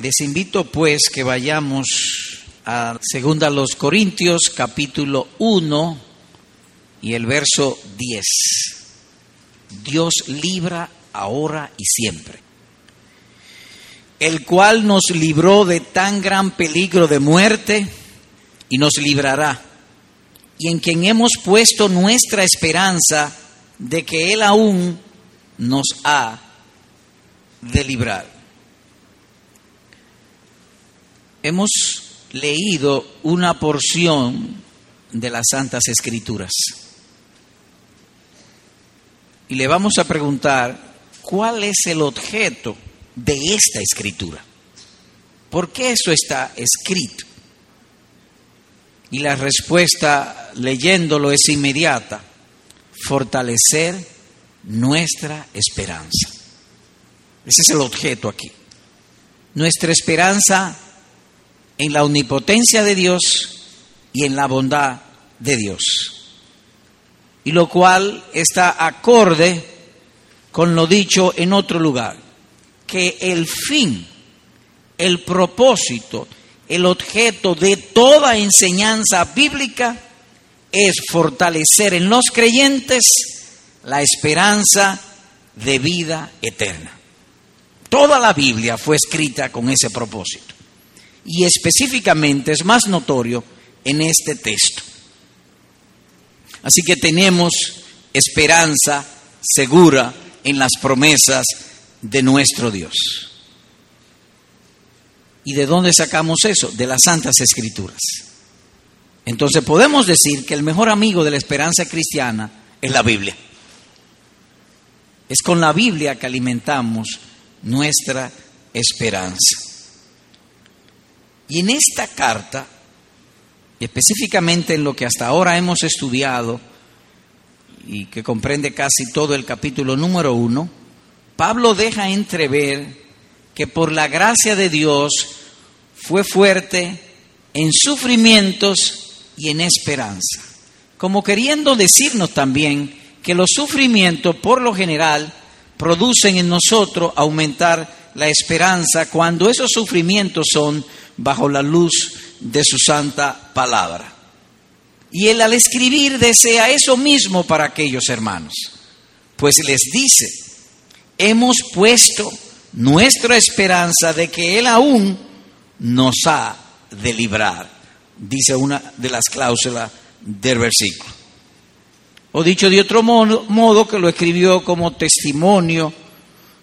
Les invito pues que vayamos a segunda los Corintios capítulo 1 y el verso 10. Dios libra ahora y siempre. El cual nos libró de tan gran peligro de muerte y nos librará. Y en quien hemos puesto nuestra esperanza de que Él aún nos ha de librar. Hemos leído una porción de las Santas Escrituras y le vamos a preguntar cuál es el objeto de esta escritura. ¿Por qué eso está escrito? Y la respuesta leyéndolo es inmediata. Fortalecer nuestra esperanza. Ese es el objeto aquí. Nuestra esperanza en la omnipotencia de Dios y en la bondad de Dios. Y lo cual está acorde con lo dicho en otro lugar, que el fin, el propósito, el objeto de toda enseñanza bíblica es fortalecer en los creyentes la esperanza de vida eterna. Toda la Biblia fue escrita con ese propósito y específicamente es más notorio en este texto. Así que tenemos esperanza segura en las promesas de nuestro Dios. ¿Y de dónde sacamos eso? De las Santas Escrituras. Entonces podemos decir que el mejor amigo de la esperanza cristiana es la Biblia. Es con la Biblia que alimentamos nuestra esperanza. Y en esta carta, específicamente en lo que hasta ahora hemos estudiado y que comprende casi todo el capítulo número uno, Pablo deja entrever que por la gracia de Dios fue fuerte en sufrimientos y en esperanza, como queriendo decirnos también que los sufrimientos por lo general producen en nosotros aumentar la esperanza cuando esos sufrimientos son bajo la luz de su santa palabra. Y él al escribir desea eso mismo para aquellos hermanos, pues les dice, hemos puesto nuestra esperanza de que Él aún nos ha de librar, dice una de las cláusulas del versículo. O dicho de otro modo, modo que lo escribió como testimonio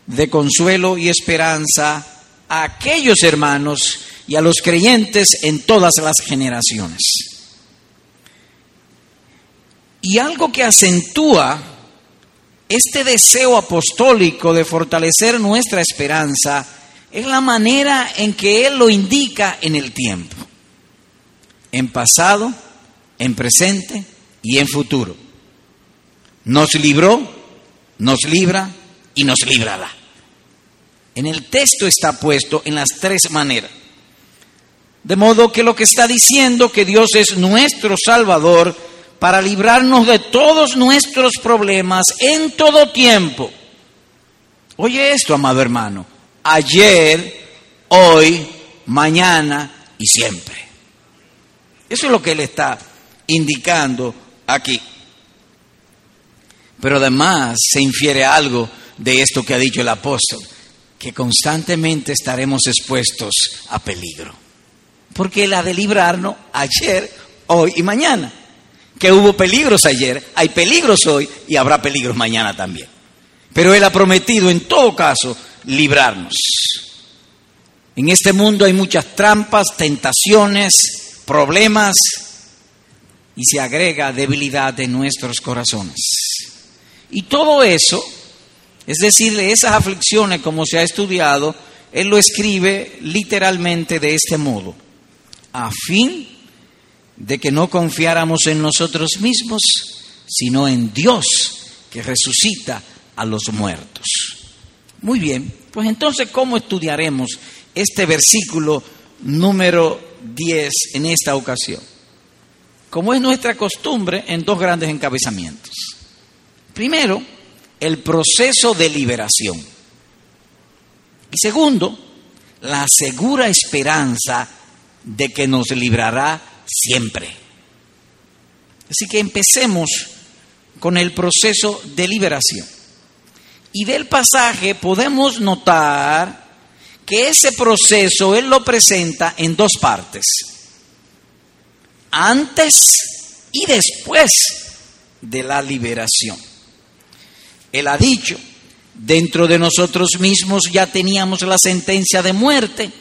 de consuelo y esperanza a aquellos hermanos y a los creyentes en todas las generaciones. Y algo que acentúa este deseo apostólico de fortalecer nuestra esperanza es la manera en que Él lo indica en el tiempo, en pasado, en presente y en futuro. Nos libró, nos libra y nos librará. En el texto está puesto en las tres maneras. De modo que lo que está diciendo que Dios es nuestro Salvador para librarnos de todos nuestros problemas en todo tiempo. Oye esto, amado hermano, ayer, hoy, mañana y siempre. Eso es lo que él está indicando aquí. Pero además se infiere algo de esto que ha dicho el apóstol, que constantemente estaremos expuestos a peligro porque Él ha de librarnos ayer, hoy y mañana. Que hubo peligros ayer, hay peligros hoy y habrá peligros mañana también. Pero Él ha prometido en todo caso librarnos. En este mundo hay muchas trampas, tentaciones, problemas y se agrega debilidad de nuestros corazones. Y todo eso, es decir, esas aflicciones como se ha estudiado, Él lo escribe literalmente de este modo a fin de que no confiáramos en nosotros mismos, sino en Dios que resucita a los muertos. Muy bien, pues entonces, ¿cómo estudiaremos este versículo número 10 en esta ocasión? Como es nuestra costumbre, en dos grandes encabezamientos. Primero, el proceso de liberación. Y segundo, la segura esperanza de que nos librará siempre. Así que empecemos con el proceso de liberación. Y del pasaje podemos notar que ese proceso Él lo presenta en dos partes. Antes y después de la liberación. Él ha dicho, dentro de nosotros mismos ya teníamos la sentencia de muerte,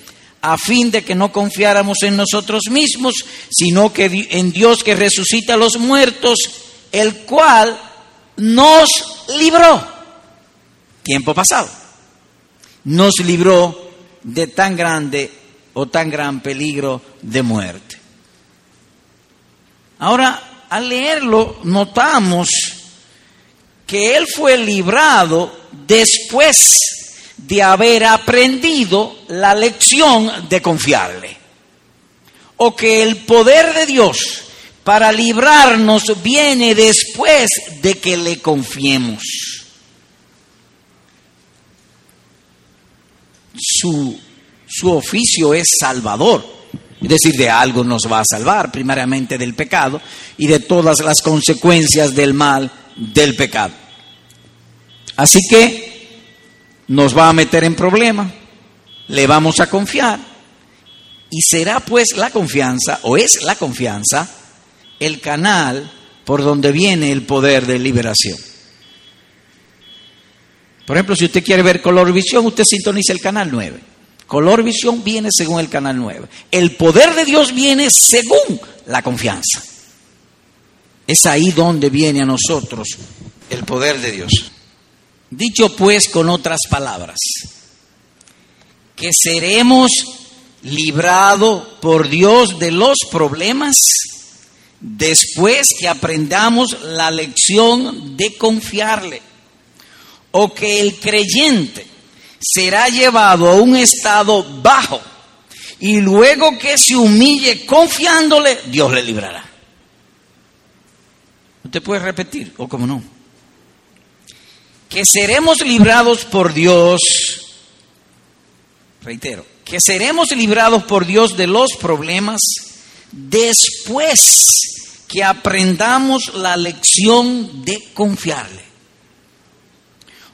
a fin de que no confiáramos en nosotros mismos, sino que en Dios que resucita a los muertos, el cual nos libró. Tiempo pasado. Nos libró de tan grande o tan gran peligro de muerte. Ahora, al leerlo, notamos que él fue librado después de haber aprendido la lección de confiarle. O que el poder de Dios para librarnos viene después de que le confiemos. Su, su oficio es salvador. Es decir, de algo nos va a salvar, primariamente del pecado y de todas las consecuencias del mal del pecado. Así que nos va a meter en problema, le vamos a confiar y será pues la confianza, o es la confianza, el canal por donde viene el poder de liberación. Por ejemplo, si usted quiere ver color visión, usted sintoniza el canal 9. Color visión viene según el canal 9. El poder de Dios viene según la confianza. Es ahí donde viene a nosotros el poder de Dios. Dicho pues con otras palabras, que seremos librados por Dios de los problemas después que aprendamos la lección de confiarle, o que el creyente será llevado a un estado bajo y luego que se humille confiándole, Dios le librará. ¿Usted puede repetir o cómo no? Que seremos librados por Dios, reitero, que seremos librados por Dios de los problemas después que aprendamos la lección de confiarle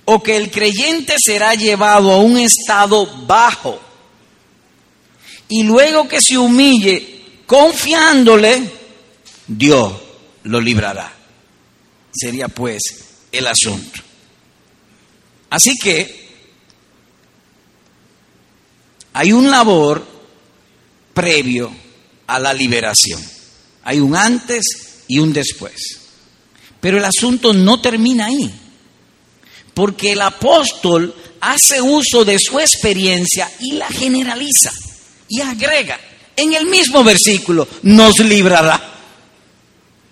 o que el creyente será llevado a un estado bajo y luego que se humille confiándole, Dios lo librará. Sería pues el asunto. Así que hay un labor previo a la liberación. Hay un antes y un después. Pero el asunto no termina ahí porque el apóstol hace uso de su experiencia y la generaliza y agrega en el mismo versículo, nos librará.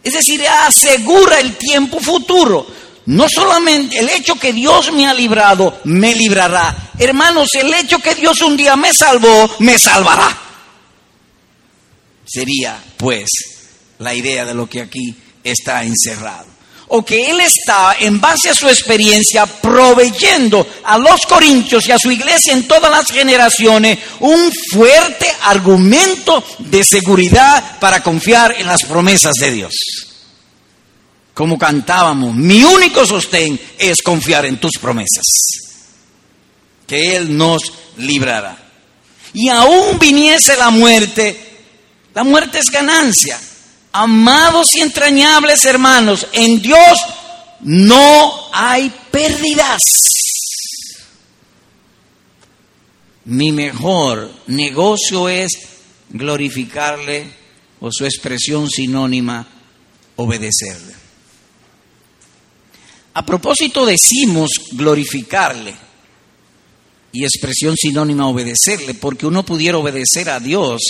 Es decir, asegura el tiempo futuro. No solamente el hecho que Dios me ha librado, me librará. Hermanos, el hecho que Dios un día me salvó, me salvará. Sería, pues, la idea de lo que aquí está encerrado o que él está, en base a su experiencia, proveyendo a los corintios y a su iglesia en todas las generaciones un fuerte argumento de seguridad para confiar en las promesas de Dios. Como cantábamos, mi único sostén es confiar en tus promesas, que Él nos librará. Y aún viniese la muerte, la muerte es ganancia Amados y entrañables hermanos, en Dios no hay pérdidas. Mi mejor negocio es glorificarle o su expresión sinónima, obedecerle. A propósito decimos glorificarle y expresión sinónima obedecerle, porque uno pudiera obedecer a Dios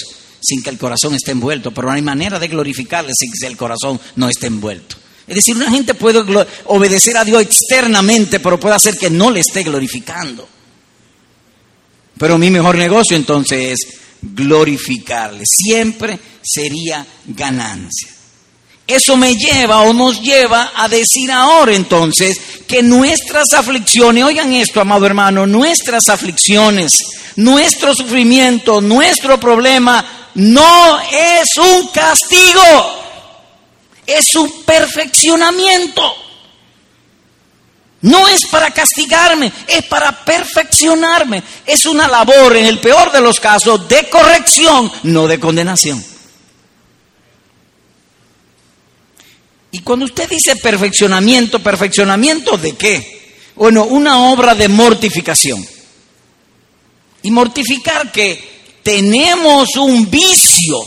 sin que el corazón esté envuelto, pero no hay manera de glorificarle sin que el corazón no esté envuelto. Es decir, una gente puede obedecer a Dios externamente, pero puede hacer que no le esté glorificando. Pero mi mejor negocio entonces es glorificarle. Siempre sería ganancia. Eso me lleva o nos lleva a decir ahora entonces que nuestras aflicciones, oigan esto, amado hermano, nuestras aflicciones nuestro sufrimiento, nuestro problema, no es un castigo, es un perfeccionamiento. No es para castigarme, es para perfeccionarme. Es una labor, en el peor de los casos, de corrección, no de condenación. Y cuando usted dice perfeccionamiento, perfeccionamiento de qué? Bueno, una obra de mortificación. Y mortificar que tenemos un vicio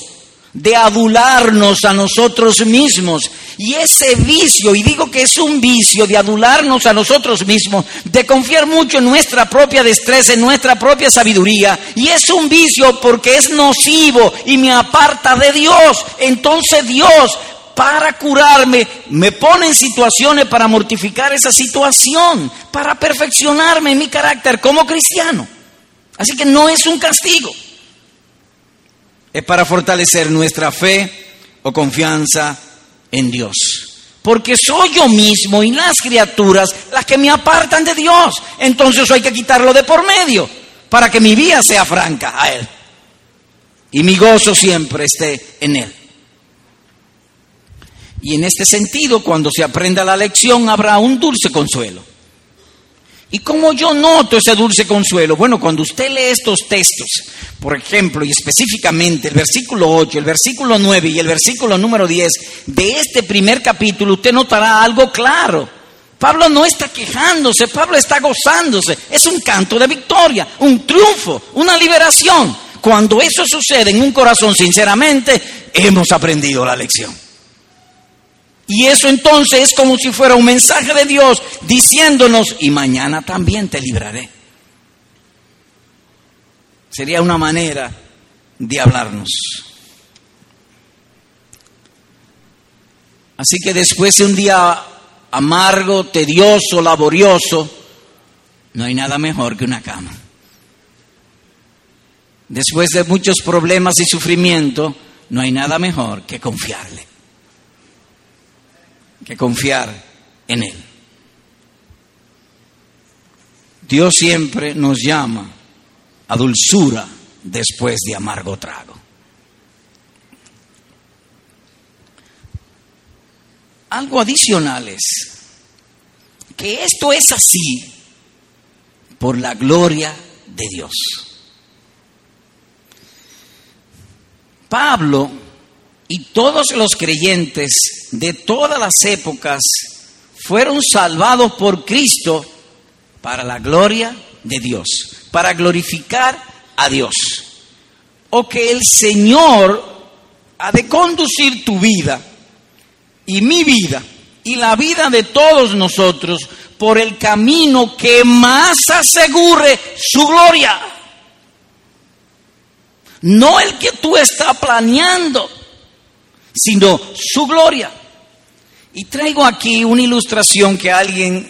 de adularnos a nosotros mismos. Y ese vicio, y digo que es un vicio de adularnos a nosotros mismos, de confiar mucho en nuestra propia destreza, en nuestra propia sabiduría, y es un vicio porque es nocivo y me aparta de Dios. Entonces Dios, para curarme, me pone en situaciones para mortificar esa situación, para perfeccionarme en mi carácter como cristiano. Así que no es un castigo es para fortalecer nuestra fe o confianza en Dios. Porque soy yo mismo y las criaturas las que me apartan de Dios. Entonces hay que quitarlo de por medio para que mi vida sea franca a Él. Y mi gozo siempre esté en Él. Y en este sentido, cuando se aprenda la lección, habrá un dulce consuelo. ¿Y cómo yo noto ese dulce consuelo? Bueno, cuando usted lee estos textos, por ejemplo, y específicamente el versículo 8, el versículo 9 y el versículo número 10 de este primer capítulo, usted notará algo claro. Pablo no está quejándose, Pablo está gozándose. Es un canto de victoria, un triunfo, una liberación. Cuando eso sucede en un corazón, sinceramente, hemos aprendido la lección. Y eso entonces es como si fuera un mensaje de Dios diciéndonos, y mañana también te libraré. Sería una manera de hablarnos. Así que después de un día amargo, tedioso, laborioso, no hay nada mejor que una cama. Después de muchos problemas y sufrimiento, no hay nada mejor que confiarle que confiar en Él. Dios siempre nos llama a dulzura después de amargo trago. Algo adicional es que esto es así por la gloria de Dios. Pablo y todos los creyentes de todas las épocas fueron salvados por Cristo para la gloria de Dios, para glorificar a Dios. O que el Señor ha de conducir tu vida y mi vida y la vida de todos nosotros por el camino que más asegure su gloria. No el que tú estás planeando sino su gloria. Y traigo aquí una ilustración que alguien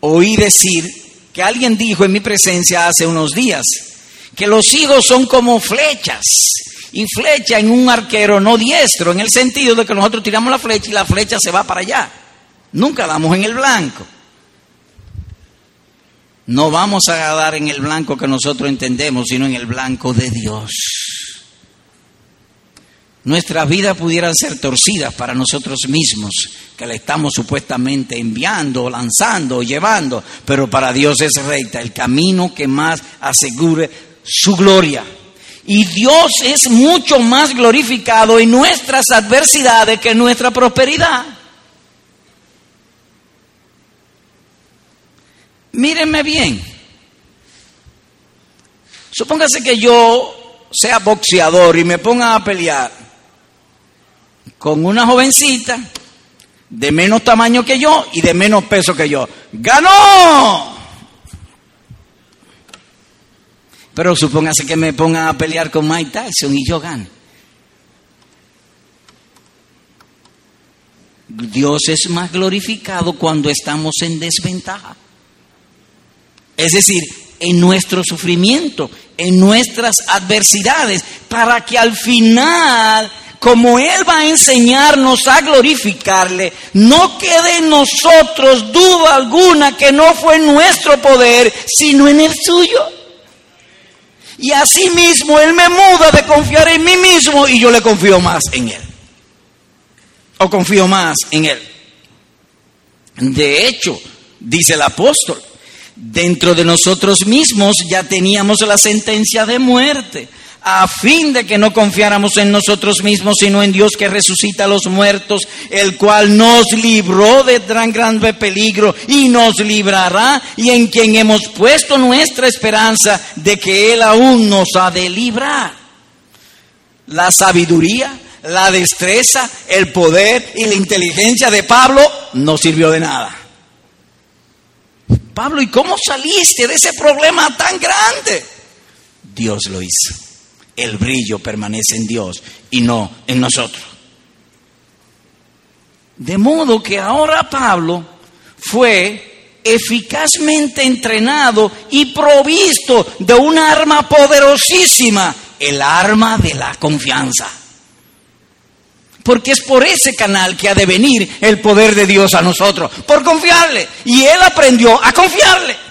oí decir, que alguien dijo en mi presencia hace unos días, que los hijos son como flechas. Y flecha en un arquero no diestro, en el sentido de que nosotros tiramos la flecha y la flecha se va para allá. Nunca damos en el blanco. No vamos a dar en el blanco que nosotros entendemos, sino en el blanco de Dios nuestra vida pudiera ser torcida para nosotros mismos, que la estamos supuestamente enviando, lanzando, llevando, pero para Dios es recta, el camino que más asegure su gloria. Y Dios es mucho más glorificado en nuestras adversidades que en nuestra prosperidad. Mírenme bien. Supóngase que yo sea boxeador y me ponga a pelear con una jovencita de menos tamaño que yo y de menos peso que yo. ¡Ganó! Pero supóngase que me pongan a pelear con Mike Tyson y yo gane. Dios es más glorificado cuando estamos en desventaja. Es decir, en nuestro sufrimiento, en nuestras adversidades, para que al final como Él va a enseñarnos a glorificarle, no quede en nosotros duda alguna que no fue en nuestro poder, sino en el suyo. Y asimismo Él me muda de confiar en mí mismo y yo le confío más en Él. O confío más en Él. De hecho, dice el apóstol, dentro de nosotros mismos ya teníamos la sentencia de muerte a fin de que no confiáramos en nosotros mismos, sino en Dios que resucita a los muertos, el cual nos libró de gran, grande peligro y nos librará, y en quien hemos puesto nuestra esperanza de que Él aún nos ha de librar. La sabiduría, la destreza, el poder y la inteligencia de Pablo no sirvió de nada. Pablo, ¿y cómo saliste de ese problema tan grande? Dios lo hizo el brillo permanece en Dios y no en nosotros. De modo que ahora Pablo fue eficazmente entrenado y provisto de un arma poderosísima, el arma de la confianza. Porque es por ese canal que ha de venir el poder de Dios a nosotros, por confiarle. Y él aprendió a confiarle.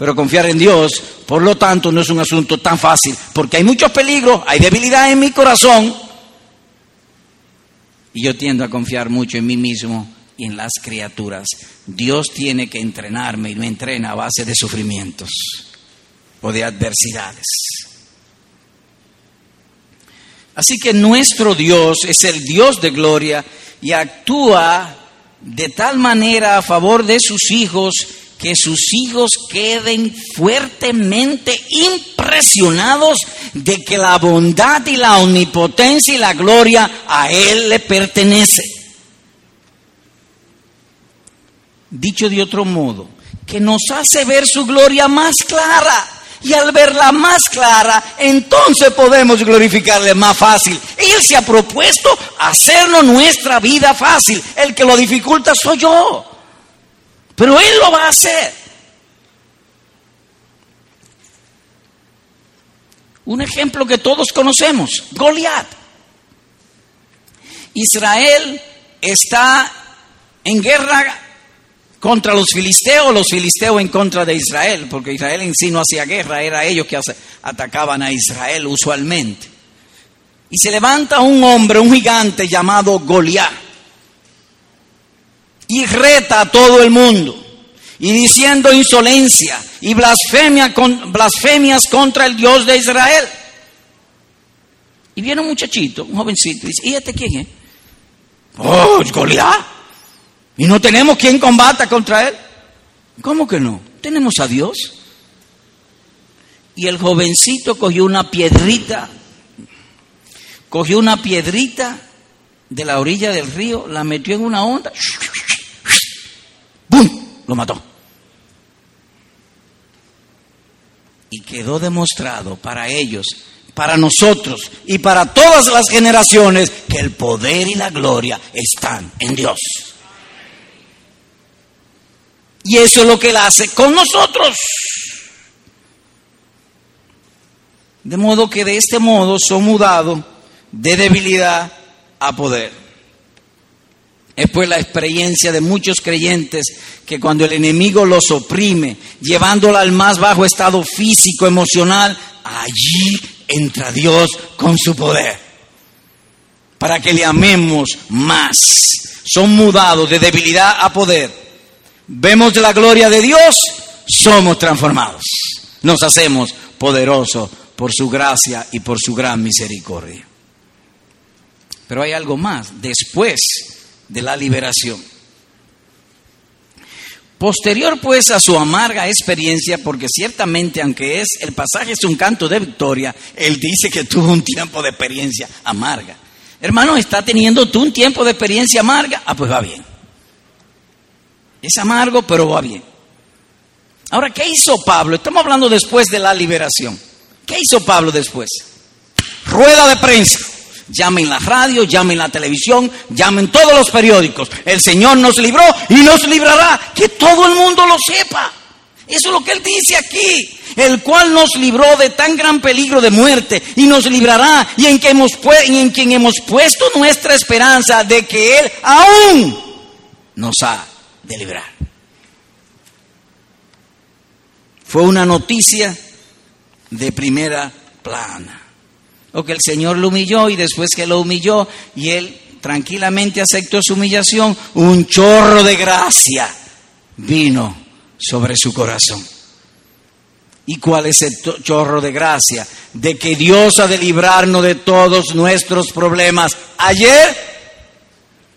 Pero confiar en Dios, por lo tanto, no es un asunto tan fácil, porque hay muchos peligros, hay debilidad en mi corazón. Y yo tiendo a confiar mucho en mí mismo y en las criaturas. Dios tiene que entrenarme y me entrena a base de sufrimientos o de adversidades. Así que nuestro Dios es el Dios de gloria y actúa de tal manera a favor de sus hijos que sus hijos queden fuertemente impresionados de que la bondad y la omnipotencia y la gloria a Él le pertenece. Dicho de otro modo, que nos hace ver su gloria más clara. Y al verla más clara, entonces podemos glorificarle más fácil. Él se ha propuesto hacernos nuestra vida fácil. El que lo dificulta soy yo. Pero Él lo va a hacer. Un ejemplo que todos conocemos, Goliat. Israel está en guerra contra los filisteos, los filisteos en contra de Israel, porque Israel en sí no hacía guerra, era ellos que atacaban a Israel usualmente. Y se levanta un hombre, un gigante llamado Goliat y reta a todo el mundo y diciendo insolencia y blasfemias contra el Dios de Israel. Y viene un muchachito, un jovencito, y dice, ¿y este quién es? Oh, Goliat. Y no tenemos quien combata contra él. ¿Cómo que no? Tenemos a Dios. Y el jovencito cogió una piedrita, cogió una piedrita de la orilla del río, la metió en una onda. Lo mató. Y quedó demostrado para ellos, para nosotros y para todas las generaciones que el poder y la gloria están en Dios. Y eso es lo que Él hace con nosotros. De modo que de este modo son mudados de debilidad a poder. Es pues la experiencia de muchos creyentes que cuando el enemigo los oprime, llevándolo al más bajo estado físico, emocional, allí entra Dios con su poder. Para que le amemos más. Son mudados de debilidad a poder. Vemos la gloria de Dios, somos transformados. Nos hacemos poderosos por su gracia y por su gran misericordia. Pero hay algo más. Después de la liberación. Posterior pues a su amarga experiencia, porque ciertamente aunque es el pasaje es un canto de victoria, él dice que tuvo un tiempo de experiencia amarga. Hermano, ¿está teniendo tú un tiempo de experiencia amarga? Ah, pues va bien. Es amargo, pero va bien. Ahora, ¿qué hizo Pablo? Estamos hablando después de la liberación. ¿Qué hizo Pablo después? Rueda de prensa llamen la radio, llamen la televisión, llamen todos los periódicos. El Señor nos libró y nos librará. Que todo el mundo lo sepa. Eso es lo que Él dice aquí. El cual nos libró de tan gran peligro de muerte y nos librará y en, hemos, en quien hemos puesto nuestra esperanza de que Él aún nos ha de librar. Fue una noticia de primera plana. O que el Señor lo humilló y después que lo humilló y él tranquilamente aceptó su humillación, un chorro de gracia vino sobre su corazón. ¿Y cuál es el chorro de gracia? De que Dios ha de librarnos de todos nuestros problemas ayer,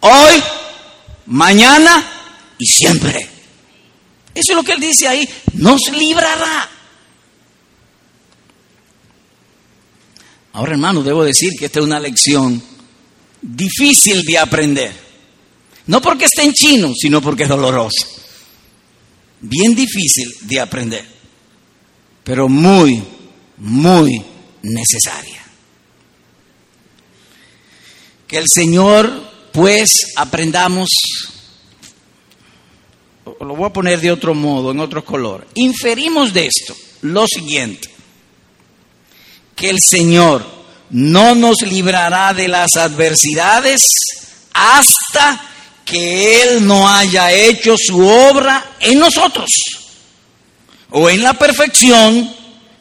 hoy, mañana y siempre. Eso es lo que él dice ahí, nos librará. Ahora, hermano, debo decir que esta es una lección difícil de aprender. No porque esté en chino, sino porque es dolorosa. Bien difícil de aprender, pero muy, muy necesaria. Que el Señor, pues, aprendamos, lo voy a poner de otro modo, en otro color. Inferimos de esto lo siguiente que el Señor no nos librará de las adversidades hasta que Él no haya hecho su obra en nosotros o en la perfección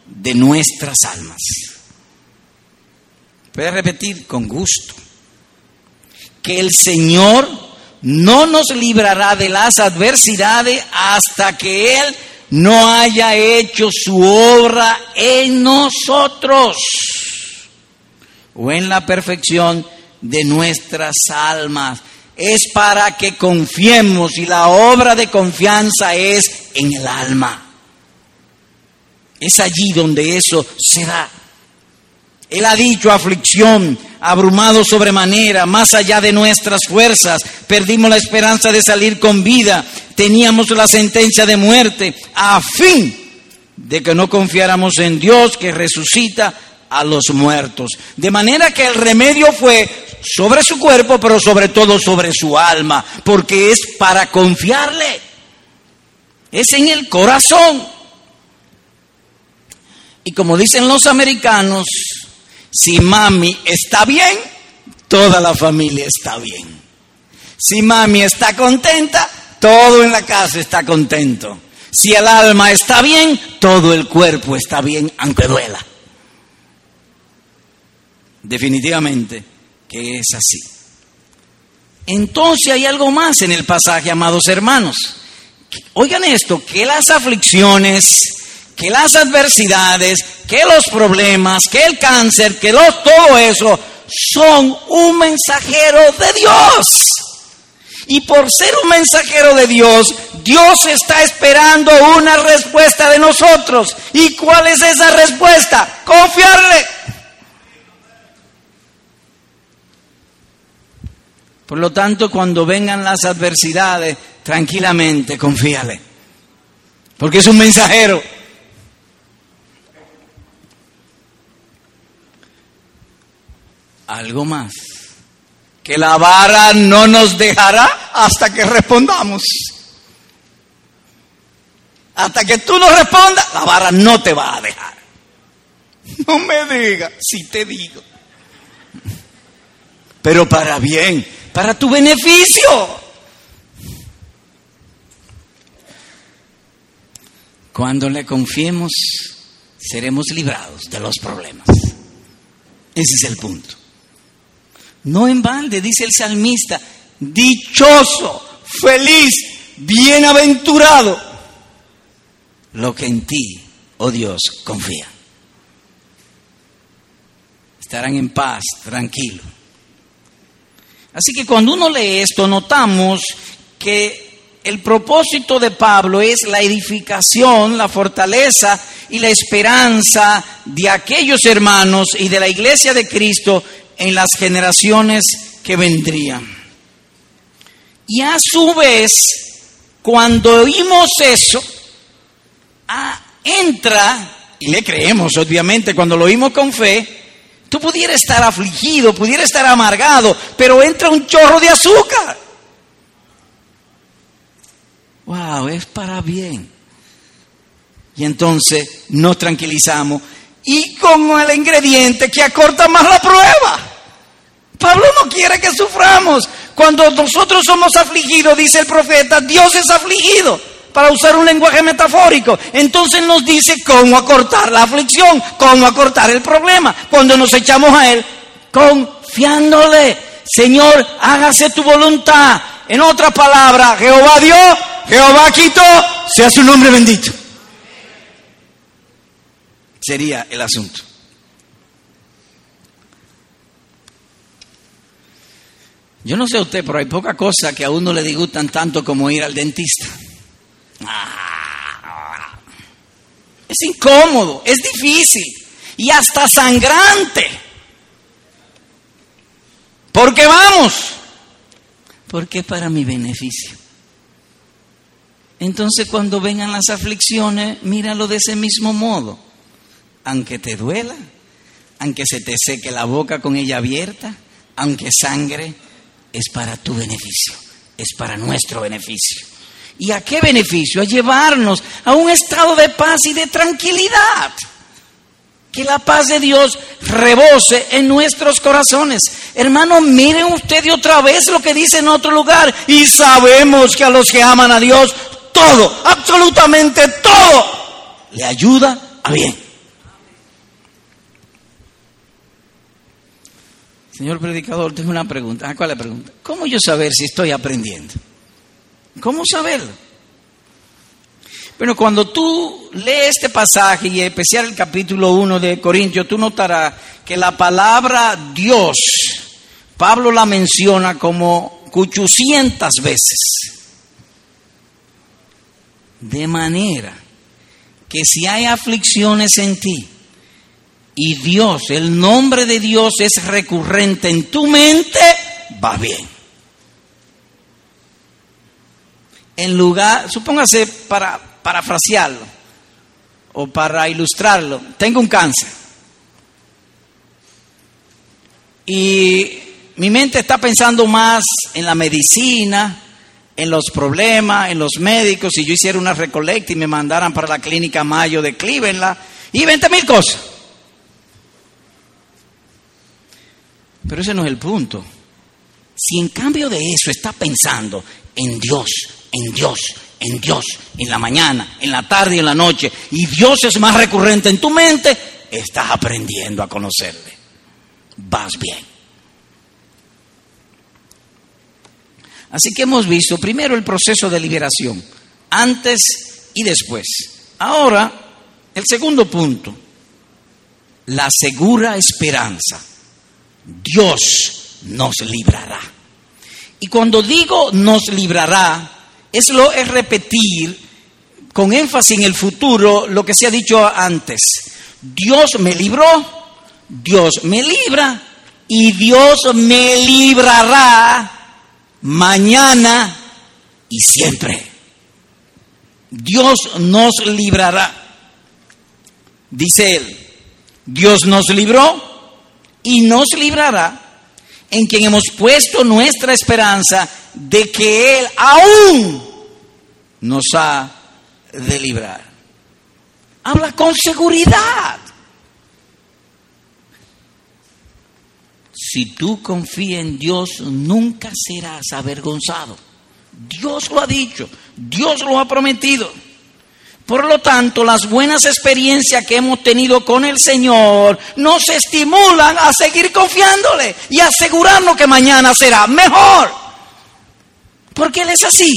de nuestras almas. Puede repetir con gusto que el Señor no nos librará de las adversidades hasta que Él no haya hecho su obra en nosotros o en la perfección de nuestras almas. Es para que confiemos y la obra de confianza es en el alma. Es allí donde eso se da. Él ha dicho aflicción, abrumado sobremanera, más allá de nuestras fuerzas, perdimos la esperanza de salir con vida, teníamos la sentencia de muerte, a fin de que no confiáramos en Dios que resucita a los muertos. De manera que el remedio fue sobre su cuerpo, pero sobre todo sobre su alma, porque es para confiarle, es en el corazón. Y como dicen los americanos, si mami está bien, toda la familia está bien. Si mami está contenta, todo en la casa está contento. Si el alma está bien, todo el cuerpo está bien, aunque duela. Definitivamente que es así. Entonces hay algo más en el pasaje, amados hermanos. Oigan esto, que las aflicciones, que las adversidades, que los problemas, que el cáncer, que todo eso son un mensajero de Dios. Y por ser un mensajero de Dios, Dios está esperando una respuesta de nosotros. ¿Y cuál es esa respuesta? Confiarle. Por lo tanto, cuando vengan las adversidades, tranquilamente confíale. Porque es un mensajero. Algo más, que la vara no nos dejará hasta que respondamos. Hasta que tú no respondas, la vara no te va a dejar. No me digas, si te digo. Pero para bien, para tu beneficio. Cuando le confiemos, seremos librados de los problemas. Ese es el punto. No en balde, dice el salmista, dichoso, feliz, bienaventurado, lo que en ti, oh Dios, confía. Estarán en paz, tranquilo. Así que cuando uno lee esto, notamos que el propósito de Pablo es la edificación, la fortaleza y la esperanza de aquellos hermanos y de la iglesia de Cristo en las generaciones que vendrían. Y a su vez, cuando oímos eso, ah, entra, y le creemos obviamente cuando lo oímos con fe, tú pudieras estar afligido, pudiera estar amargado, pero entra un chorro de azúcar. Wow, es para bien. Y entonces nos tranquilizamos y con el ingrediente que acorta más la prueba. Pablo no quiere que suframos. Cuando nosotros somos afligidos, dice el profeta, Dios es afligido. para usar un lenguaje metafórico. Entonces nos dice cómo acortar la aflicción, cómo acortar el problema. Cuando nos echamos a Él, confiándole, Señor, hágase tu voluntad. En otra palabra, Jehová dio, Jehová quitó, sea su nombre bendito. Sería el asunto. Yo no sé usted, pero hay poca cosa que a uno le disgustan tanto como ir al dentista. Ah. Es incómodo, es difícil y hasta sangrante. Porque vamos, porque para mi beneficio. Entonces cuando vengan las aflicciones, míralo de ese mismo modo. Aunque te duela, aunque se te seque la boca con ella abierta, aunque sangre, es para tu beneficio, es para nuestro beneficio. ¿Y a qué beneficio? A llevarnos a un estado de paz y de tranquilidad. Que la paz de Dios rebose en nuestros corazones. Hermano, miren ustedes otra vez lo que dice en otro lugar. Y sabemos que a los que aman a Dios, todo, absolutamente todo, le ayuda a bien. Señor predicador, tengo una pregunta. ¿Cuál es la pregunta? ¿Cómo yo saber si estoy aprendiendo? ¿Cómo saberlo? Bueno, cuando tú lees este pasaje y especial el capítulo 1 de Corintios, tú notarás que la palabra Dios, Pablo la menciona como 800 veces. De manera que si hay aflicciones en ti, y Dios, el nombre de Dios es recurrente en tu mente, va bien. En lugar, supóngase para parafrasearlo o para ilustrarlo, tengo un cáncer. Y mi mente está pensando más en la medicina, en los problemas, en los médicos. Si yo hiciera una recolecta y me mandaran para la clínica Mayo de Cleveland y 20 mil cosas. Pero ese no es el punto. Si en cambio de eso está pensando en Dios, en Dios, en Dios, en la mañana, en la tarde y en la noche, y Dios es más recurrente en tu mente, estás aprendiendo a conocerle. Vas bien. Así que hemos visto primero el proceso de liberación, antes y después. Ahora, el segundo punto, la segura esperanza. Dios nos librará. Y cuando digo nos librará, es lo es repetir con énfasis en el futuro lo que se ha dicho antes. Dios me libró, Dios me libra y Dios me librará mañana y siempre. Dios nos librará. Dice él, Dios nos libró y nos librará en quien hemos puesto nuestra esperanza de que Él aún nos ha de librar. Habla con seguridad. Si tú confías en Dios, nunca serás avergonzado. Dios lo ha dicho, Dios lo ha prometido. Por lo tanto, las buenas experiencias que hemos tenido con el Señor nos estimulan a seguir confiándole y asegurarnos que mañana será mejor. Porque Él es así.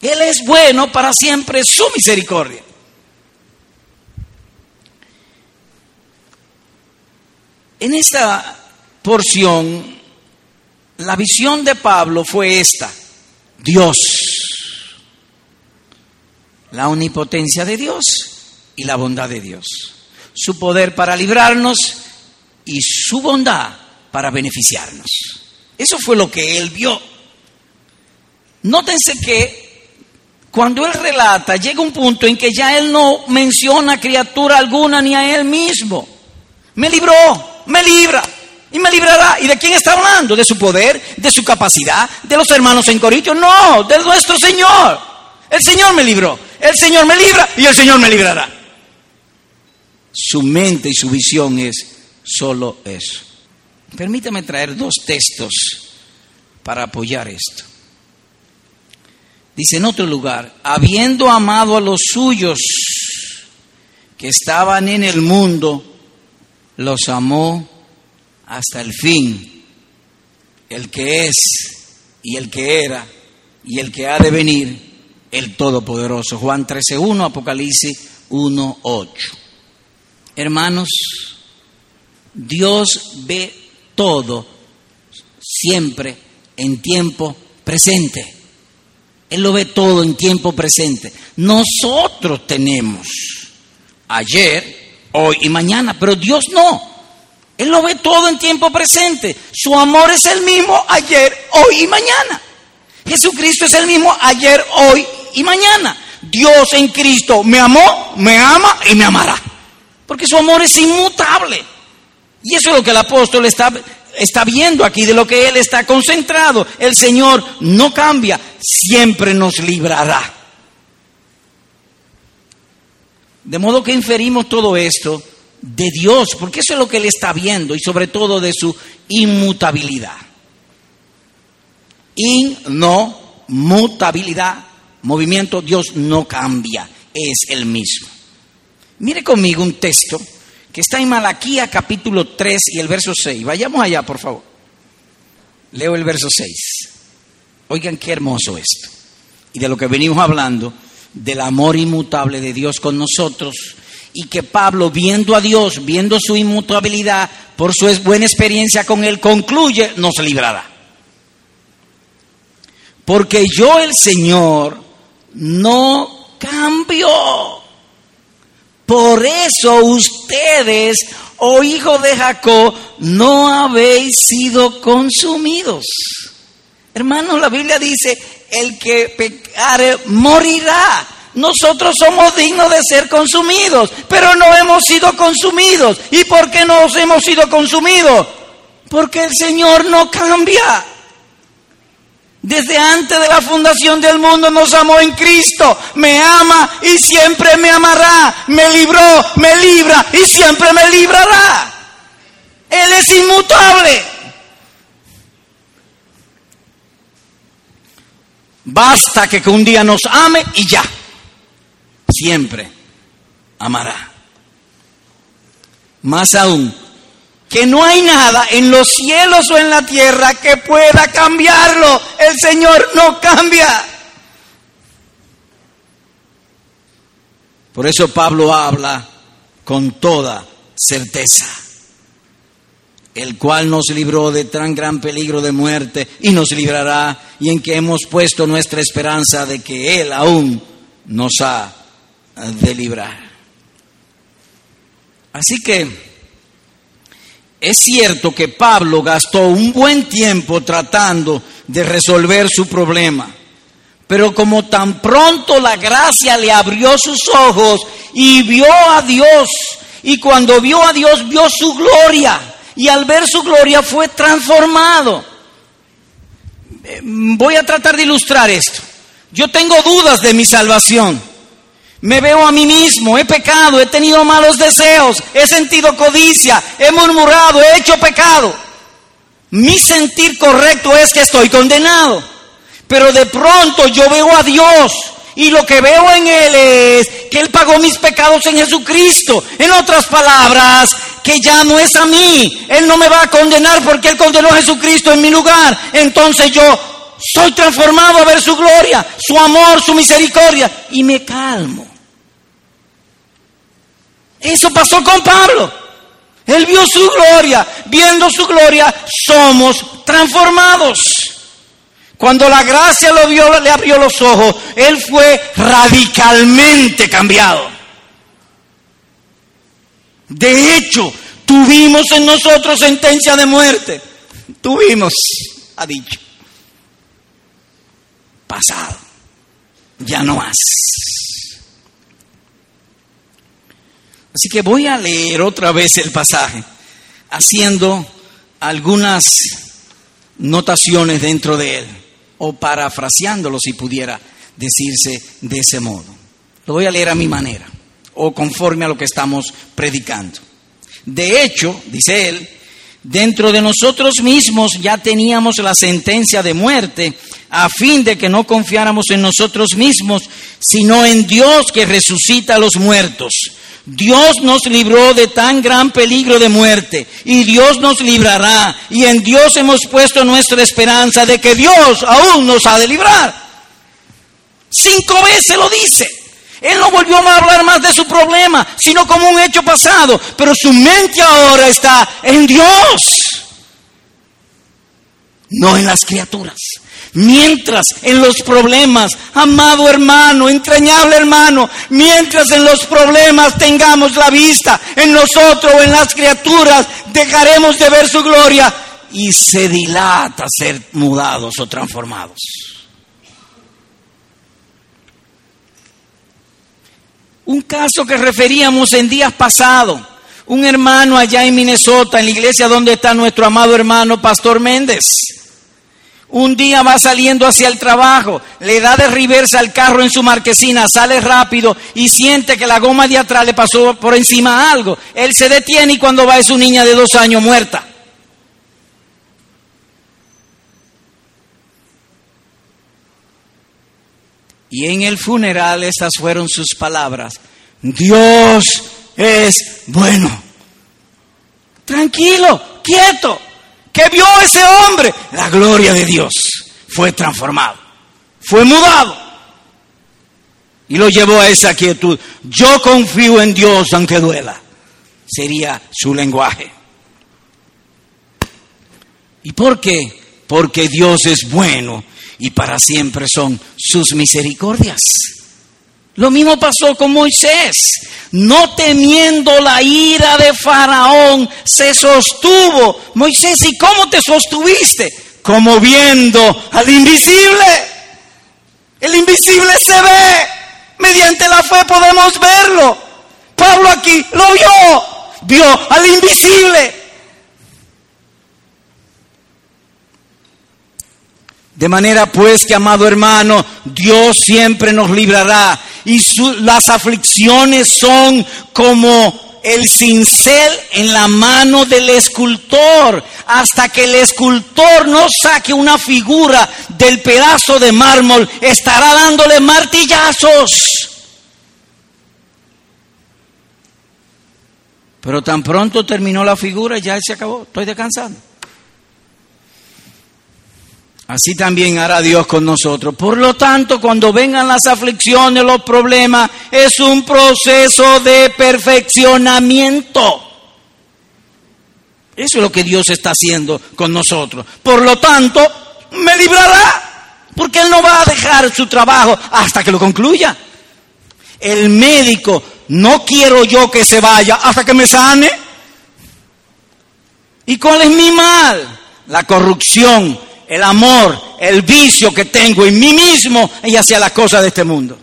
Él es bueno para siempre su misericordia. En esta porción, la visión de Pablo fue esta. Dios la omnipotencia de Dios y la bondad de Dios. Su poder para librarnos y su bondad para beneficiarnos. Eso fue lo que él vio. Nótense que cuando él relata, llega un punto en que ya él no menciona criatura alguna ni a él mismo. Me libró, me libra y me librará. ¿Y de quién está hablando? ¿De su poder? ¿De su capacidad? ¿De los hermanos en Corintio? No, de nuestro Señor. El Señor me libró. El Señor me libra y el Señor me librará. Su mente y su visión es solo eso. Permítame traer dos textos para apoyar esto. Dice en otro lugar, habiendo amado a los suyos que estaban en el mundo, los amó hasta el fin. El que es y el que era y el que ha de venir, el Todopoderoso. Juan 13.1, Apocalipsis 1.8. Hermanos, Dios ve todo siempre en tiempo presente. Él lo ve todo en tiempo presente. Nosotros tenemos ayer, hoy y mañana, pero Dios no. Él lo ve todo en tiempo presente. Su amor es el mismo ayer, hoy y mañana. Jesucristo es el mismo ayer, hoy y mañana. Dios en Cristo me amó, me ama y me amará. Porque su amor es inmutable. Y eso es lo que el apóstol está, viendo aquí, de lo que él está concentrado. El Señor no cambia, siempre nos librará. De modo que inferimos todo esto de Dios, porque eso es lo que él está viendo y sobre todo de su inmutabilidad. In, no, mutabilidad, movimiento, Dios no cambia, es el mismo. Mire conmigo un texto que está en Malaquía capítulo 3 y el verso 6. Vayamos allá, por favor. Leo el verso 6. Oigan qué hermoso esto. Y de lo que venimos hablando, del amor inmutable de Dios con nosotros, y que Pablo, viendo a Dios, viendo su inmutabilidad, por su buena experiencia con Él, concluye, nos librará. Porque yo, el Señor, no cambio. Por eso ustedes, oh hijo de Jacob, no habéis sido consumidos. Hermanos, la Biblia dice, el que pecare morirá. Nosotros somos dignos de ser consumidos, pero no hemos sido consumidos. ¿Y por qué no hemos sido consumidos? Porque el Señor no cambia. Desde antes de la fundación del mundo nos amó en Cristo, me ama y siempre me amará, me libró, me libra y siempre me librará. Él es inmutable. Basta que, un día nos ame y ya, siempre amará. Más aún, que no hay nada en los cielos o en la tierra que pueda cambiarlo. El Señor no cambia. Por eso Pablo habla con toda certeza, el cual nos libró de tan gran peligro de muerte y nos librará, y en que hemos puesto nuestra esperanza de que Él aún nos ha de librar. Así que es cierto que Pablo gastó un buen tiempo tratando de resolver su problema, pero como tan pronto la gracia le abrió sus ojos y vio a Dios, y cuando vio a Dios vio su gloria, y al ver su gloria fue transformado. Eh, voy a tratar de ilustrar esto. Yo tengo dudas de mi salvación. Me veo a mí mismo, he pecado, he tenido malos deseos, he sentido codicia, he murmurado, he hecho pecado. Mi sentir correcto es que estoy condenado. Pero de pronto yo veo a Dios y lo que veo en Él es que Él pagó mis pecados en Jesucristo. En otras palabras, que ya no es a mí. Él no me va a condenar porque Él condenó a Jesucristo en mi lugar. Entonces yo soy transformado a ver su gloria, su amor, su misericordia y me calmo. Eso pasó con Pablo. Él vio su gloria. Viendo su gloria, somos transformados. Cuando la gracia lo vio, le abrió los ojos, él fue radicalmente cambiado. De hecho, tuvimos en nosotros sentencia de muerte. Tuvimos, ha dicho. Pasado. Ya no más. Así que voy a leer otra vez el pasaje, haciendo algunas notaciones dentro de él, o parafraseándolo si pudiera decirse de ese modo. Lo voy a leer a mi manera, o conforme a lo que estamos predicando. De hecho, dice él, dentro de nosotros mismos ya teníamos la sentencia de muerte, a fin de que no confiáramos en nosotros mismos, sino en Dios que resucita a los muertos. Dios nos libró de tan gran peligro de muerte y Dios nos librará. Y en Dios hemos puesto nuestra esperanza de que Dios aún nos ha de librar. Cinco veces lo dice. Él no volvió a hablar más de su problema, sino como un hecho pasado. Pero su mente ahora está en Dios, no en las criaturas. Mientras en los problemas, amado hermano, entrañable hermano, mientras en los problemas tengamos la vista en nosotros o en las criaturas, dejaremos de ver su gloria y se dilata ser mudados o transformados. Un caso que referíamos en días pasados, un hermano allá en Minnesota, en la iglesia donde está nuestro amado hermano Pastor Méndez un día va saliendo hacia el trabajo, le da de reversa al carro en su marquesina, sale rápido y siente que la goma de atrás le pasó por encima algo. Él se detiene y cuando va es su niña de dos años muerta. Y en el funeral estas fueron sus palabras. Dios es bueno. Tranquilo, quieto, ¿Qué vio ese hombre? La gloria de Dios. Fue transformado. Fue mudado. Y lo llevó a esa quietud. Yo confío en Dios aunque duela. Sería su lenguaje. ¿Y por qué? Porque Dios es bueno y para siempre son sus misericordias. Lo mismo pasó con Moisés. No temiendo la ira de Faraón, se sostuvo. Moisés, ¿y cómo te sostuviste? Como viendo al invisible. El invisible se ve. Mediante la fe podemos verlo. Pablo aquí lo vio. Vio al invisible. De manera pues que, amado hermano, Dios siempre nos librará y las aflicciones son como el cincel en la mano del escultor, hasta que el escultor no saque una figura del pedazo de mármol, estará dándole martillazos. Pero tan pronto terminó la figura, ya se acabó, estoy descansando. Así también hará Dios con nosotros. Por lo tanto, cuando vengan las aflicciones, los problemas, es un proceso de perfeccionamiento. Eso es lo que Dios está haciendo con nosotros. Por lo tanto, me librará, porque Él no va a dejar su trabajo hasta que lo concluya. El médico, no quiero yo que se vaya hasta que me sane. ¿Y cuál es mi mal? La corrupción, el amor, el vicio que tengo en mí mismo y hacia las cosas de este mundo.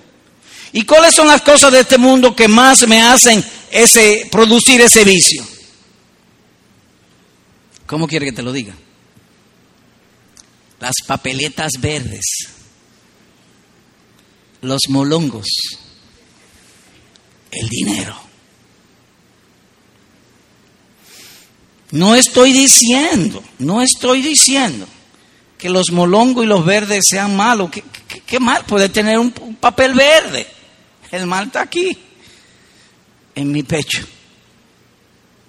¿Y cuáles son las cosas de este mundo que más me hacen ese, producir ese vicio? ¿Cómo quiere que te lo diga? Las papeletas verdes, los molongos, el dinero. No estoy diciendo, no estoy diciendo que los molongos y los verdes sean malos. ¿Qué, mal puede tener un, un papel verde? El mal está aquí, en mi pecho.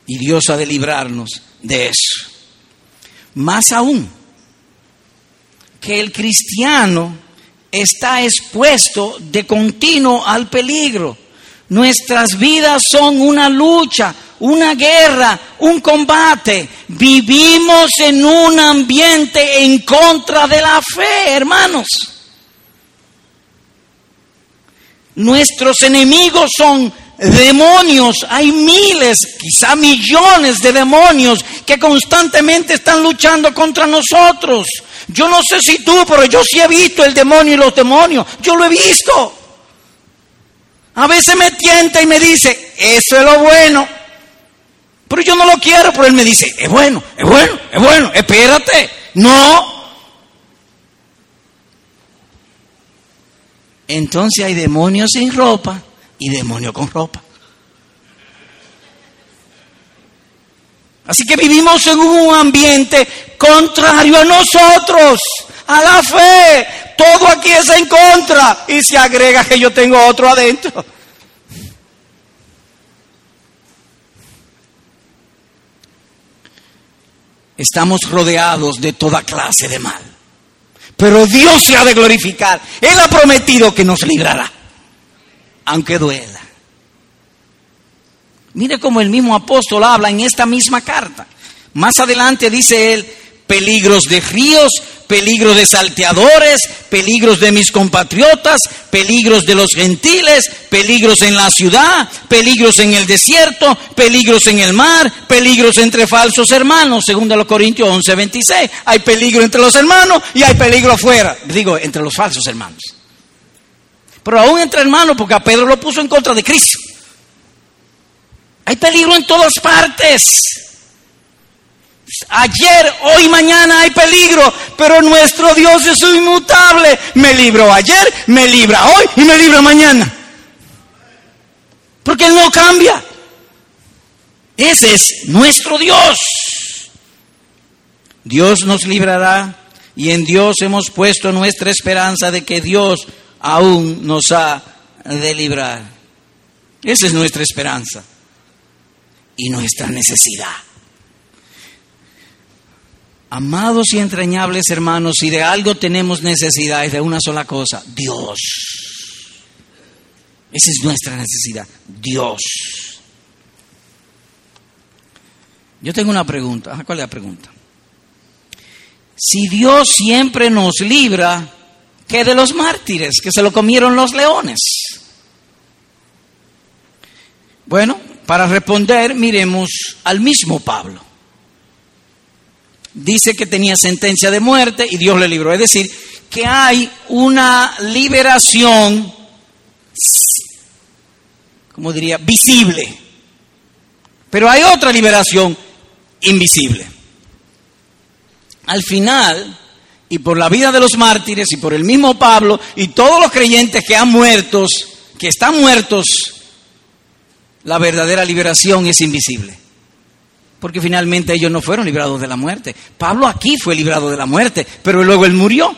Y Dios ha de librarnos de eso. Más aún, que el cristiano está expuesto de continuo al peligro. Nuestras vidas son una lucha, una guerra, un combate. Vivimos en un ambiente en contra de la fe, hermanos. Nuestros enemigos son demonios. Hay miles, quizá millones de demonios que constantemente están luchando contra nosotros. Yo no sé si tú, pero yo sí he visto el demonio y los demonios. Yo lo he visto. A veces me tienta y me dice, eso es lo bueno. Pero yo no lo quiero, pero él me dice, es bueno, es bueno, es bueno, espérate. No. Entonces hay demonios sin ropa y demonios con ropa. Así que vivimos en un ambiente contrario a nosotros. A la fe. Todo aquí es en contra. Y se agrega que yo tengo otro adentro. Estamos rodeados de toda clase de mal. Pero Dios se ha de glorificar. Él ha prometido que nos librará, aunque duela. Mire cómo el mismo apóstol habla en esta misma carta. Más adelante dice él, peligros de ríos, peligros de salteadores, peligros de mis compatriotas, peligros de los gentiles, peligros en la ciudad, peligros en el desierto, peligros en el mar, peligros entre falsos hermanos, según de los Corintios 11, 26. Hay peligro entre los hermanos y hay peligro afuera, digo, entre los falsos hermanos. Pero aún entre hermanos, porque a Pedro lo puso en contra de Cristo. Hay peligro en todas partes. Ayer, hoy, mañana hay peligro, pero nuestro Dios es inmutable. Me libró ayer, me libra hoy y me libra mañana. Porque Él no cambia. Ese es nuestro Dios. Dios nos librará y en Dios hemos puesto nuestra esperanza de que Dios aún nos ha de librar. Esa es nuestra esperanza y nuestra necesidad. Amados y entrañables hermanos, si de algo tenemos necesidad es de una sola cosa, Dios. Esa es nuestra necesidad, Dios. Yo tengo una pregunta. ¿Cuál es la pregunta? Si Dios siempre nos libra, ¿qué de los mártires que se lo comieron los leones? Bueno, para responder, miremos al mismo Pablo dice que tenía sentencia de muerte y Dios le libró. Es decir, que hay una liberación, como diría, visible. Pero hay otra liberación invisible. Al final, y por la vida de los mártires y por el mismo Pablo y todos los creyentes que han muertos, que están muertos, la verdadera liberación es invisible porque finalmente ellos no fueron librados de la muerte. Pablo aquí fue librado de la muerte, pero luego él murió.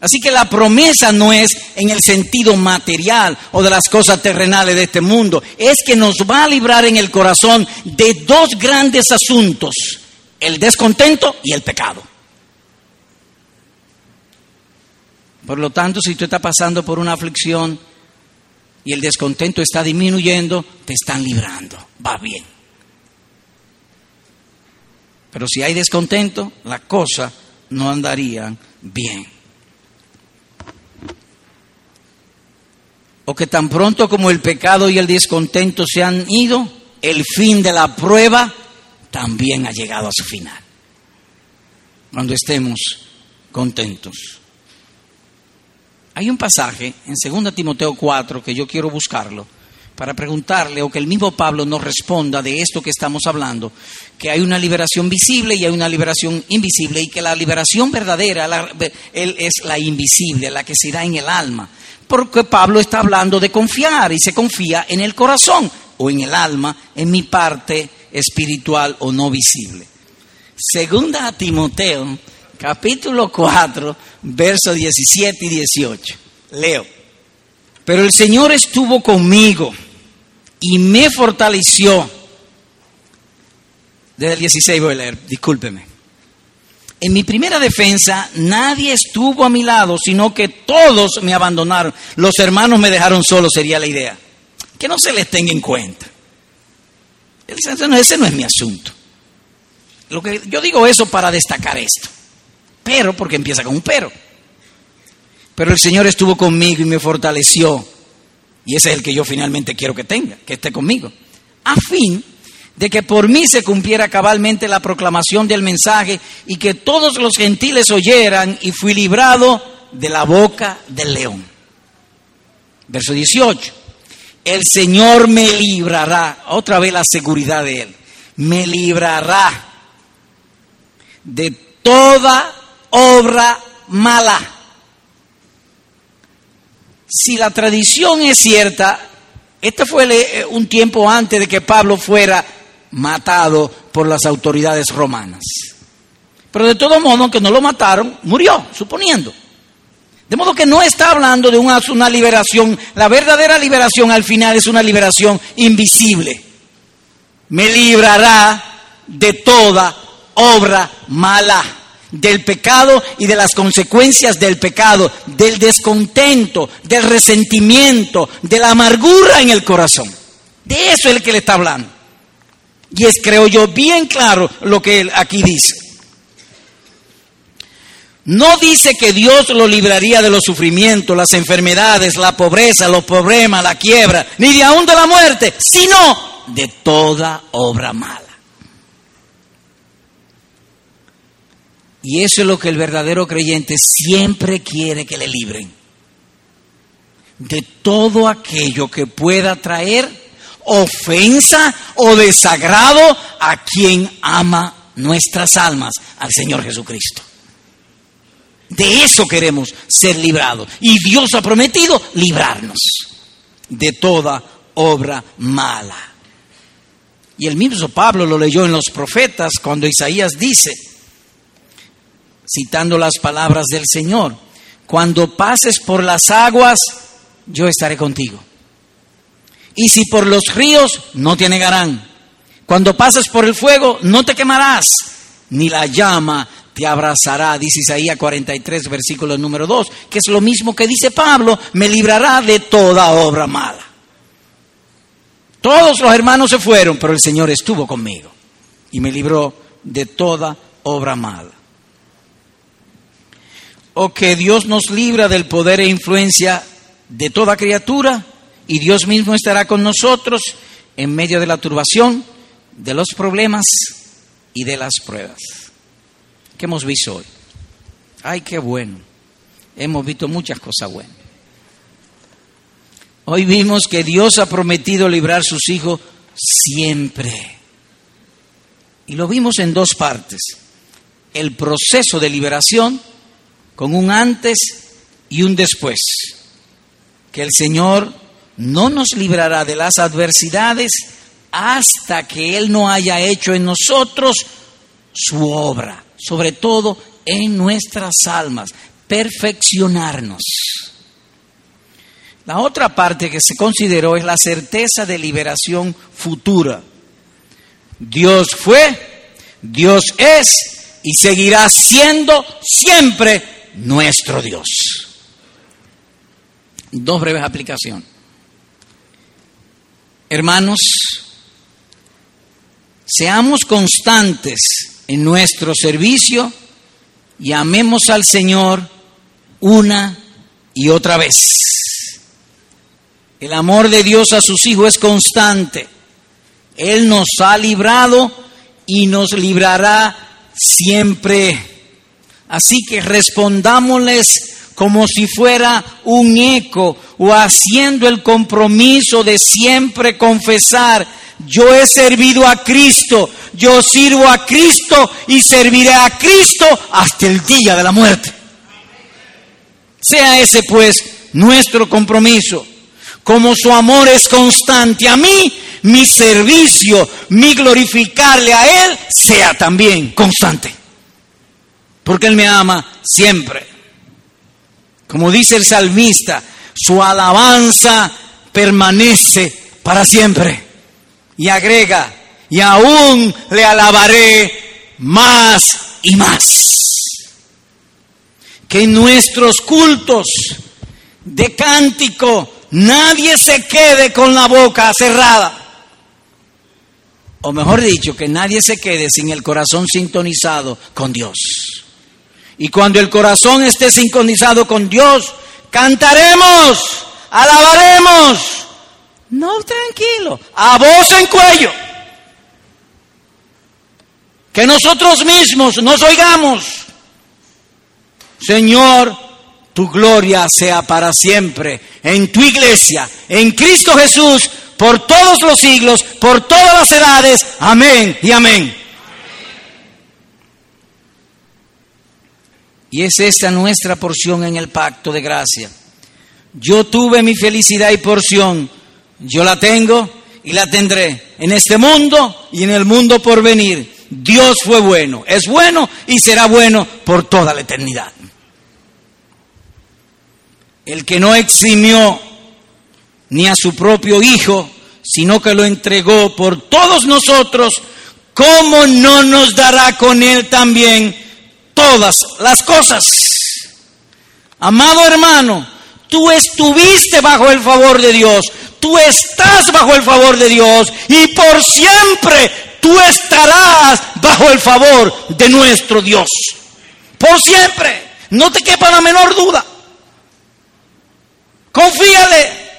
Así que la promesa no es en el sentido material o de las cosas terrenales de este mundo, es que nos va a librar en el corazón de dos grandes asuntos, el descontento y el pecado. Por lo tanto, si tú estás pasando por una aflicción y el descontento está disminuyendo, te están librando, va bien. Pero si hay descontento, las cosas no andarían bien. O que tan pronto como el pecado y el descontento se han ido, el fin de la prueba también ha llegado a su final. Cuando estemos contentos. Hay un pasaje en 2 Timoteo 4 que yo quiero buscarlo para preguntarle o que el mismo Pablo nos responda de esto que estamos hablando, que hay una liberación visible y hay una liberación invisible y que la liberación verdadera es la invisible, la que se da en el alma. Porque Pablo está hablando de confiar y se confía en el corazón o en el alma, en mi parte espiritual o no visible. Segunda a Timoteo, capítulo 4, versos 17 y 18. Leo. Pero el Señor estuvo conmigo y me fortaleció. Desde el 16 voy a leer, discúlpeme. En mi primera defensa nadie estuvo a mi lado, sino que todos me abandonaron. Los hermanos me dejaron solo, sería la idea. Que no se les tenga en cuenta. Ese no es mi asunto. Lo que, yo digo eso para destacar esto. Pero, porque empieza con un pero. Pero el Señor estuvo conmigo y me fortaleció y ese es el que yo finalmente quiero que tenga, que esté conmigo. A fin de que por mí se cumpliera cabalmente la proclamación del mensaje y que todos los gentiles oyeran y fui librado de la boca del león. Verso 18. El Señor me librará, otra vez la seguridad de Él, me librará de toda obra mala si la tradición es cierta, este fue eh, un tiempo antes de que Pablo fuera matado por las autoridades romanas. Pero de todo modo, aunque no lo mataron, murió, suponiendo. De modo que no está hablando de una, una, liberación. La verdadera liberación al final es una liberación invisible. Me librará de toda obra mala, del pecado y de las consecuencias del pecado, del descontento, del resentimiento, de la amargura en el corazón. De eso es el que le está hablando. Y es, creo yo, bien claro lo que él aquí dice. No dice que Dios lo libraría de los sufrimientos, las enfermedades, la pobreza, los problemas, la quiebra, ni de aún de la muerte, sino de toda obra mala. Y eso es lo que el verdadero creyente siempre quiere que le libren. De todo aquello que pueda traer ofensa o desagrado a quien ama nuestras almas, al Señor Jesucristo. De eso queremos ser librados. Y Dios ha prometido librarnos de toda obra mala. Y el mismo Pablo lo leyó en los profetas cuando Isaías dice, citando las palabras del Señor, cuando pases por las aguas, yo estaré contigo. Y si por los ríos, no te anegarán. Cuando pases por el fuego, no te quemarás, ni la llama te abrazará, dice Isaías 43, versículo número 2, que es lo mismo que dice Pablo, me librará de toda obra mala. Todos los hermanos se fueron, pero el Señor estuvo conmigo y me libró de toda obra mala o que Dios nos libra del poder e influencia de toda criatura y Dios mismo estará con nosotros en medio de la turbación, de los problemas y de las pruebas. ¿Qué hemos visto hoy? Ay, qué bueno. Hemos visto muchas cosas buenas. Hoy vimos que Dios ha prometido librar a sus hijos siempre. Y lo vimos en dos partes. El proceso de liberación con un antes y un después. Que el Señor no nos librará de las adversidades hasta que Él no haya hecho en nosotros su obra, sobre todo en nuestras almas, perfeccionarnos. La otra parte que se consideró es la certeza de liberación futura. Dios fue, Dios es y seguirá siendo siempre nuestro Dios. Dos breves aplicaciones. Hermanos, seamos constantes en nuestro servicio y amemos al Señor una y otra vez. El amor de Dios a sus hijos es constante. Él nos ha librado y nos librará siempre. Así que respondámosles como si fuera un eco o haciendo el compromiso de siempre confesar, yo he servido a Cristo, yo sirvo a Cristo y serviré a Cristo hasta el día de la muerte. Sea ese pues nuestro compromiso. Como su amor es constante a mí, mi servicio, mi glorificarle a Él, sea también constante porque Él me ama siempre. Como dice el salmista, su alabanza permanece para siempre. Y agrega, y aún le alabaré más y más. Que en nuestros cultos de cántico nadie se quede con la boca cerrada. O mejor dicho, que nadie se quede sin el corazón sintonizado con Dios. Y cuando el corazón esté sincronizado con Dios, cantaremos, alabaremos. No, tranquilo, a voz en cuello. Que nosotros mismos nos oigamos. Señor, tu gloria sea para siempre en tu iglesia, en Cristo Jesús, por todos los siglos, por todas las edades. Amén y amén. Y es esta nuestra porción en el pacto de gracia. Yo tuve mi felicidad y porción, yo la tengo y la tendré en este mundo y en el mundo por venir. Dios fue bueno, es bueno y será bueno por toda la eternidad. El que no eximió ni a su propio Hijo, sino que lo entregó por todos nosotros, ¿cómo no nos dará con Él también todas las cosas? Amado hermano, tú estuviste bajo el favor de Dios, tú estás bajo el favor de Dios y por siempre tú estarás bajo el favor de nuestro Dios. Por siempre, no te quepa la menor duda. Confíale.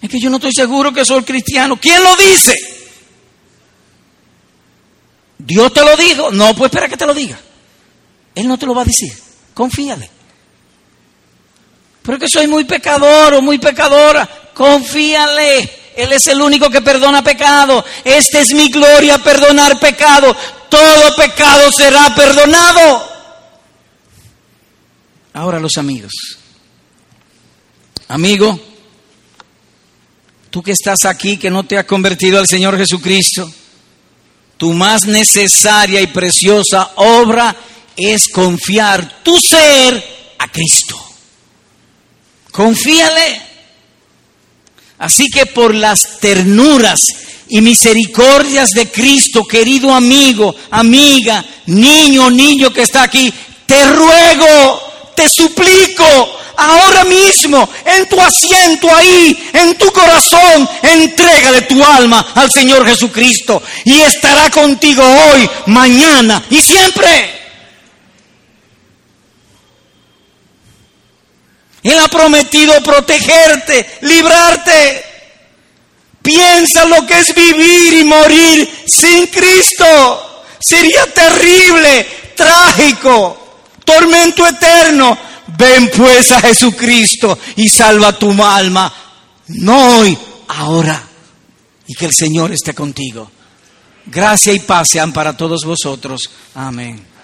Es que yo no estoy seguro que soy cristiano. ¿Quién lo dice? ¿Dios te lo dijo? No, pues espera que te lo diga. Él no te lo va a decir. Confíale. Pero que soy muy pecador o muy pecadora. Confíale. Él es el único que perdona pecado. Esta es mi gloria, perdonar pecado. Todo pecado será perdonado. Ahora los amigos. Amigo, tú que estás aquí, que no te has convertido al Señor Jesucristo, tu más necesaria y preciosa obra es confiar tu ser a Cristo. Confíale. Así que por las ternuras y misericordias de Cristo, querido amigo, amiga, niño, niño que está aquí, te ruego, te suplico, ahora mismo, en tu asiento ahí, en tu corazón, entrégale tu alma al Señor Jesucristo y estará contigo hoy, mañana y siempre. Él ha prometido protegerte, librarte. Piensa lo que es vivir y morir sin Cristo. Sería terrible, trágico, tormento eterno. Ven pues a Jesucristo y salva tu alma, no hoy, ahora. Y que el Señor esté contigo. Gracia y paz sean para todos vosotros. Amén.